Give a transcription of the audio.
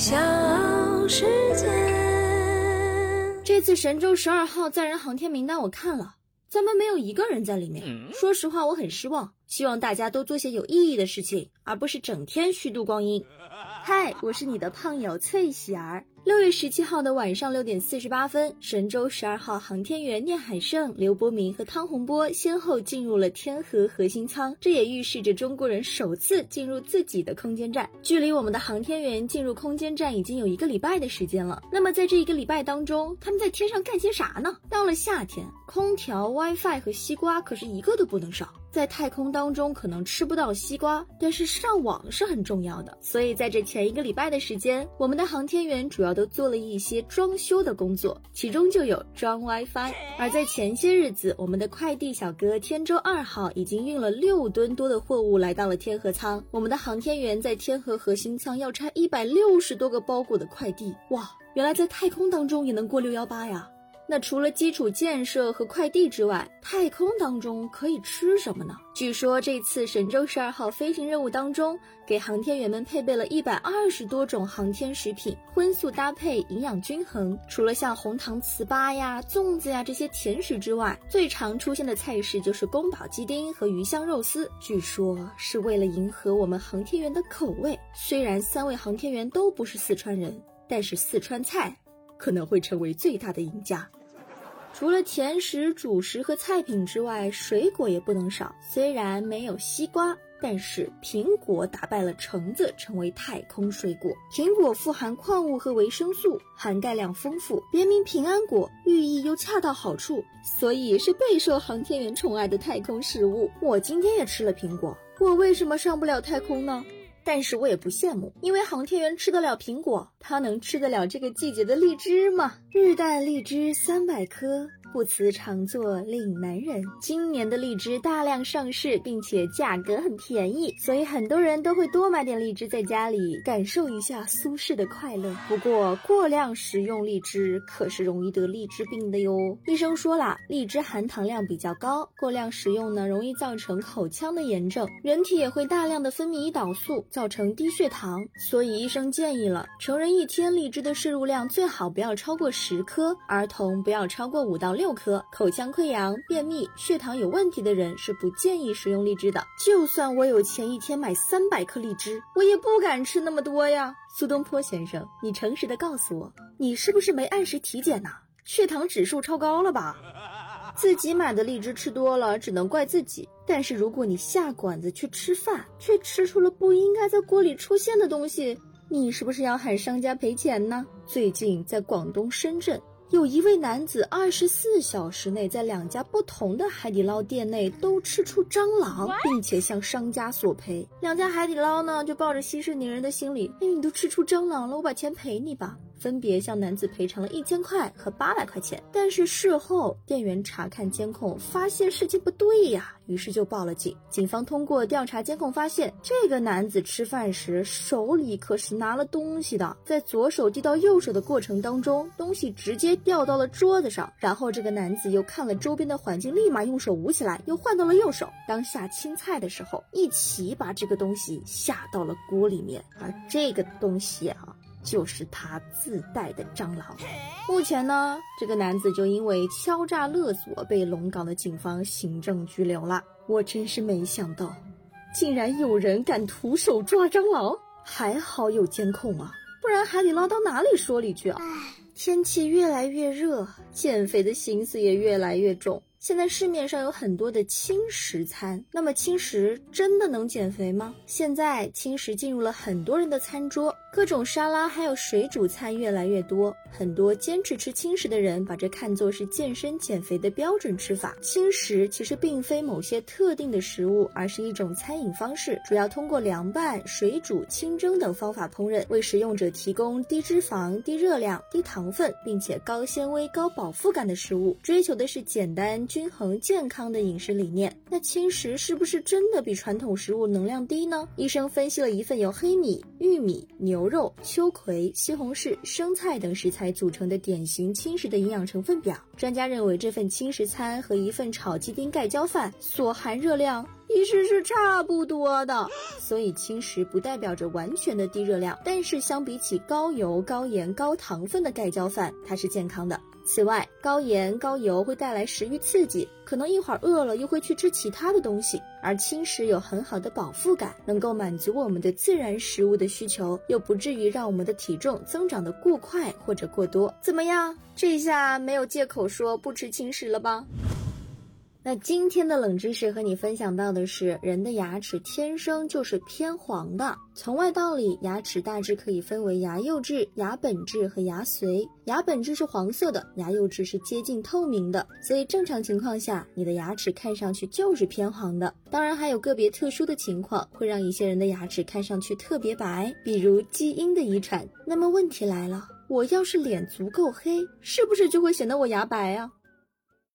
小世界。这次神舟十二号载人航天名单我看了，咱们没有一个人在里面。说实话，我很失望。希望大家都做些有意义的事情，而不是整天虚度光阴。嗨，我是你的胖友翠喜儿。六月十七号的晚上六点四十八分，神舟十二号航天员聂海胜、刘伯明和汤洪波先后进入了天河核心舱，这也预示着中国人首次进入自己的空间站。距离我们的航天员进入空间站已经有一个礼拜的时间了。那么在这一个礼拜当中，他们在天上干些啥呢？到了夏天，空调、WiFi 和西瓜可是一个都不能少。在太空当中可能吃不到西瓜，但是上网是很重要的。所以在这前一个礼拜的时间，我们的航天员主要都做了一些装修的工作，其中就有装 WiFi。而在前些日子，我们的快递小哥天舟二号已经运了六吨多的货物来到了天河舱。我们的航天员在天河核心舱要拆一百六十多个包裹的快递，哇，原来在太空当中也能过六幺八呀！那除了基础建设和快递之外，太空当中可以吃什么呢？据说这次神舟十二号飞行任务当中，给航天员们配备了一百二十多种航天食品，荤素搭配，营养均衡。除了像红糖糍粑呀、粽子呀这些甜食之外，最常出现的菜式就是宫保鸡丁和鱼香肉丝。据说是为了迎合我们航天员的口味。虽然三位航天员都不是四川人，但是四川菜可能会成为最大的赢家。除了甜食、主食和菜品之外，水果也不能少。虽然没有西瓜，但是苹果打败了橙子，成为太空水果。苹果富含矿物和维生素，含钙量丰富，别名平安果，寓意又恰到好处，所以是备受航天员宠爱的太空食物。我今天也吃了苹果，我为什么上不了太空呢？但是我也不羡慕，因为航天员吃得了苹果，他能吃得了这个季节的荔枝吗？日啖荔枝三百颗。不辞常作岭南人。今年的荔枝大量上市，并且价格很便宜，所以很多人都会多买点荔枝在家里，感受一下苏轼的快乐。不过过量食用荔枝可是容易得荔枝病的哟。医生说了，荔枝含糖量比较高，过量食用呢，容易造成口腔的炎症，人体也会大量的分泌胰岛素，造成低血糖。所以医生建议了，成人一天荔枝的摄入量最好不要超过十颗，儿童不要超过五到六。颗，口腔溃疡、便秘、血糖有问题的人是不建议食用荔枝的。就算我有钱一天买三百颗荔枝，我也不敢吃那么多呀。苏东坡先生，你诚实的告诉我，你是不是没按时体检呐？血糖指数超高了吧？自己买的荔枝吃多了，只能怪自己。但是如果你下馆子去吃饭，却吃出了不应该在锅里出现的东西，你是不是要喊商家赔钱呢？最近在广东深圳。有一位男子，二十四小时内在两家不同的海底捞店内都吃出蟑螂，并且向商家索赔。两家海底捞呢，就抱着息事宁人的心理，哎，你都吃出蟑螂了，我把钱赔你吧。分别向男子赔偿了一千块和八百块钱，但是事后店员查看监控，发现事情不对呀，于是就报了警。警方通过调查监控，发现这个男子吃饭时手里可是拿了东西的，在左手递到右手的过程当中，东西直接掉到了桌子上，然后这个男子又看了周边的环境，立马用手捂起来，又换到了右手。当下青菜的时候，一起把这个东西下到了锅里面，而这个东西啊。就是他自带的蟑螂。目前呢，这个男子就因为敲诈勒索被龙岗的警方行政拘留了。我真是没想到，竟然有人敢徒手抓蟑螂，还好有监控啊，不然海底捞到哪里说理去啊？天气越来越热，减肥的心思也越来越重。现在市面上有很多的轻食餐，那么轻食真的能减肥吗？现在轻食进入了很多人的餐桌，各种沙拉还有水煮餐越来越多，很多坚持吃轻食的人把这看作是健身减肥的标准吃法。轻食其实并非某些特定的食物，而是一种餐饮方式，主要通过凉拌、水煮、清蒸等方法烹饪，为食用者提供低脂肪、低热量、低糖分，并且高纤维、高饱腹感的食物，追求的是简单。均衡健康的饮食理念，那轻食是不是真的比传统食物能量低呢？医生分析了一份由黑米、玉米、牛肉、秋葵、西红柿、生菜等食材组成的典型轻食的营养成分表，专家认为这份轻食餐和一份炒鸡丁盖浇饭所含热量。其实是差不多的。所以轻食不代表着完全的低热量，但是相比起高油、高盐、高糖分的盖浇饭，它是健康的。此外，高盐高油会带来食欲刺激，可能一会儿饿了又会去吃其他的东西。而轻食有很好的饱腹感，能够满足我们的自然食物的需求，又不至于让我们的体重增长的过快或者过多。怎么样？这下没有借口说不吃轻食了吧？那今天的冷知识和你分享到的是，人的牙齿天生就是偏黄的。从外到里，牙齿大致可以分为牙釉质、牙本质和牙髓。牙本质是黄色的，牙釉质是接近透明的。所以正常情况下，你的牙齿看上去就是偏黄的。当然，还有个别特殊的情况会让一些人的牙齿看上去特别白，比如基因的遗传。那么问题来了，我要是脸足够黑，是不是就会显得我牙白啊？